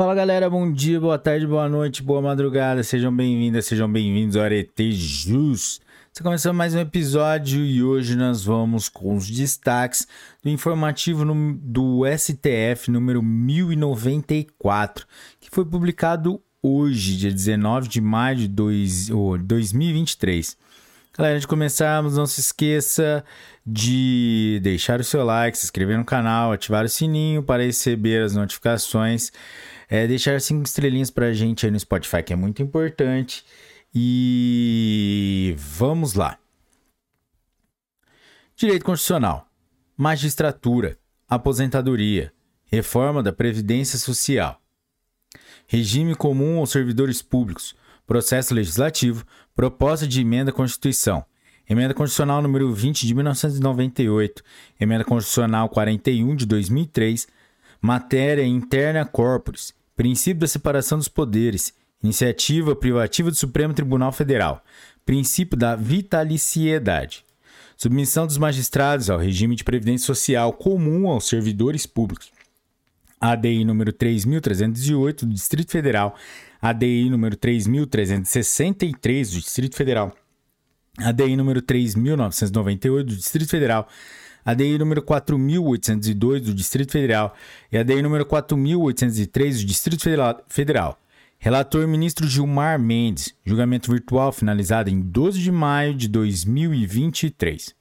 Fala galera, bom dia, boa tarde, boa noite, boa madrugada, sejam bem-vindas, sejam bem-vindos ao Arete Jus. Está começando mais um episódio e hoje nós vamos com os destaques do informativo do STF número 1094, que foi publicado hoje, dia 19 de maio de dois, oh, 2023. Galera, antes de começarmos, não se esqueça de deixar o seu like, se inscrever no canal, ativar o sininho para receber as notificações. É, deixar cinco estrelinhas pra gente aí no Spotify, que é muito importante. E vamos lá. Direito Constitucional, Magistratura, Aposentadoria, Reforma da Previdência Social, Regime Comum aos Servidores Públicos, Processo Legislativo, Proposta de Emenda à Constituição, Emenda Constitucional número 20 de 1998, Emenda Constitucional 41 de 2003, Matéria Interna Corporis, Princípio da separação dos poderes. Iniciativa privativa do Supremo Tribunal Federal. Princípio da vitaliciedade. Submissão dos magistrados ao regime de previdência social comum aos servidores públicos. ADI número 3308 do Distrito Federal, ADI número 3363 do Distrito Federal, ADI número 3998 do Distrito Federal, ADI número 4802 do Distrito Federal e ADI número 4803 do Distrito Federal. Relator ministro Gilmar Mendes. Julgamento virtual finalizado em 12 de maio de 2023.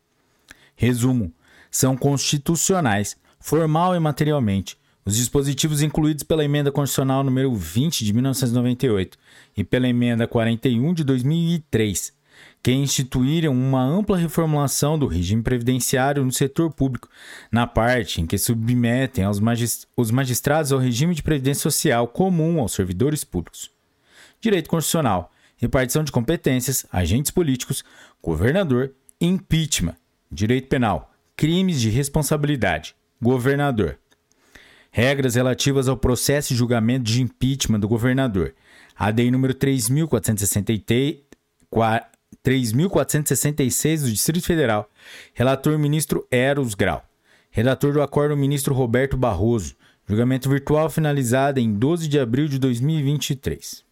Resumo: são constitucionais, formal e materialmente, os dispositivos incluídos pela emenda constitucional número 20 de 1998 e pela emenda 41 de 2003 que instituíram uma ampla reformulação do regime previdenciário no setor público, na parte em que submetem magist os magistrados ao regime de previdência social comum aos servidores públicos. Direito constitucional, repartição de competências, agentes políticos, governador, impeachment. Direito penal, crimes de responsabilidade, governador. Regras relativas ao processo e julgamento de impeachment do governador. ADI número 3463 3.466 do Distrito Federal. Relator ministro Eros Grau. Redator do acordo ministro Roberto Barroso. Julgamento virtual finalizado em 12 de abril de 2023.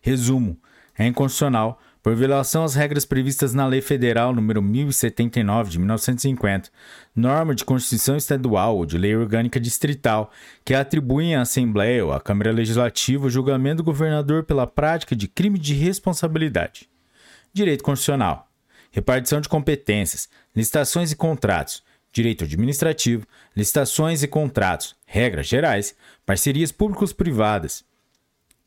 Resumo: é inconstitucional por violação às regras previstas na Lei Federal nº 1079 de 1950, norma de Constituição Estadual ou de Lei Orgânica Distrital, que atribuem à Assembleia ou à Câmara Legislativa o julgamento do governador pela prática de crime de responsabilidade. Direito Constitucional, repartição de competências, licitações e contratos, direito administrativo, licitações e contratos, regras gerais, parcerias públicos-privadas,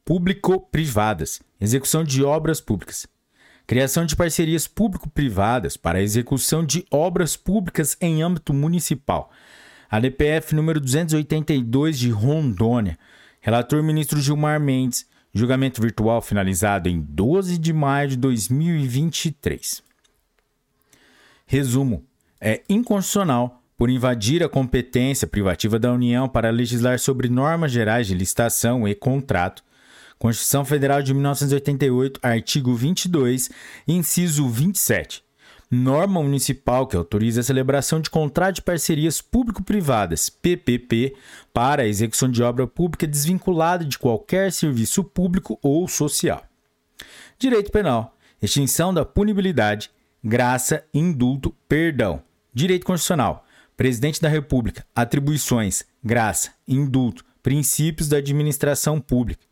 público-privadas, execução de obras públicas, criação de parcerias público-privadas para a execução de obras públicas em âmbito municipal. ADPF número 282 de Rondônia. Relator ministro Gilmar Mendes. Julgamento virtual finalizado em 12 de maio de 2023. Resumo: é inconstitucional por invadir a competência privativa da União para legislar sobre normas gerais de licitação e contrato. Constituição Federal de 1988, artigo 22, inciso 27 norma municipal que autoriza a celebração de contrato de parcerias público-privadas, PPP, para a execução de obra pública desvinculada de qualquer serviço público ou social. Direito penal, extinção da punibilidade, graça, indulto, perdão. Direito constitucional, presidente da República, atribuições, graça, indulto, princípios da administração pública.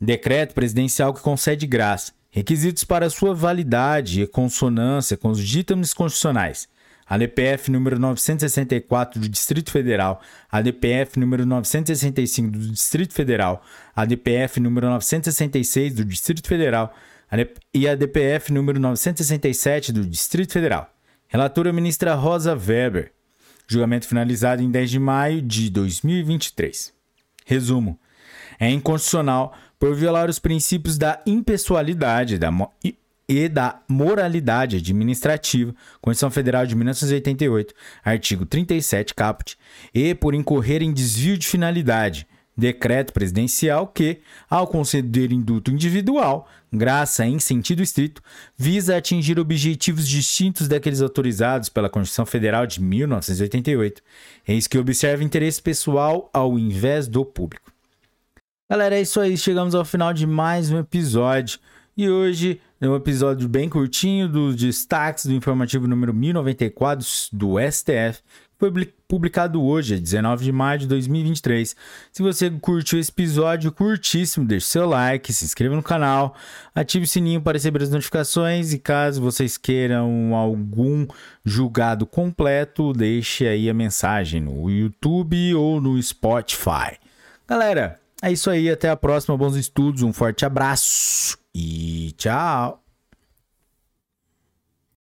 Decreto presidencial que concede graça, Requisitos para sua validade e consonância com os ditames constitucionais. ADPF número 964 do Distrito Federal, ADPF número 965 do Distrito Federal, ADPF número 966 do Distrito Federal e ADPF número 967 do Distrito Federal. Relatora ministra Rosa Weber. Julgamento finalizado em 10 de maio de 2023. Resumo: é inconstitucional por violar os princípios da impessoalidade da e da moralidade administrativa, Constituição Federal de 1988, artigo 37 caput, e por incorrer em desvio de finalidade, decreto presidencial que, ao conceder indulto individual, graça em sentido estrito, visa atingir objetivos distintos daqueles autorizados pela Constituição Federal de 1988, eis que observa interesse pessoal ao invés do público. Galera, é isso aí. Chegamos ao final de mais um episódio. E hoje é um episódio bem curtinho dos destaques do informativo número 1094 do STF, foi publicado hoje, 19 de maio de 2023. Se você curtiu esse episódio, curtíssimo, deixe seu like, se inscreva no canal, ative o sininho para receber as notificações e caso vocês queiram algum julgado completo, deixe aí a mensagem no YouTube ou no Spotify. Galera, é isso aí, até a próxima, bons estudos, um forte abraço e tchau!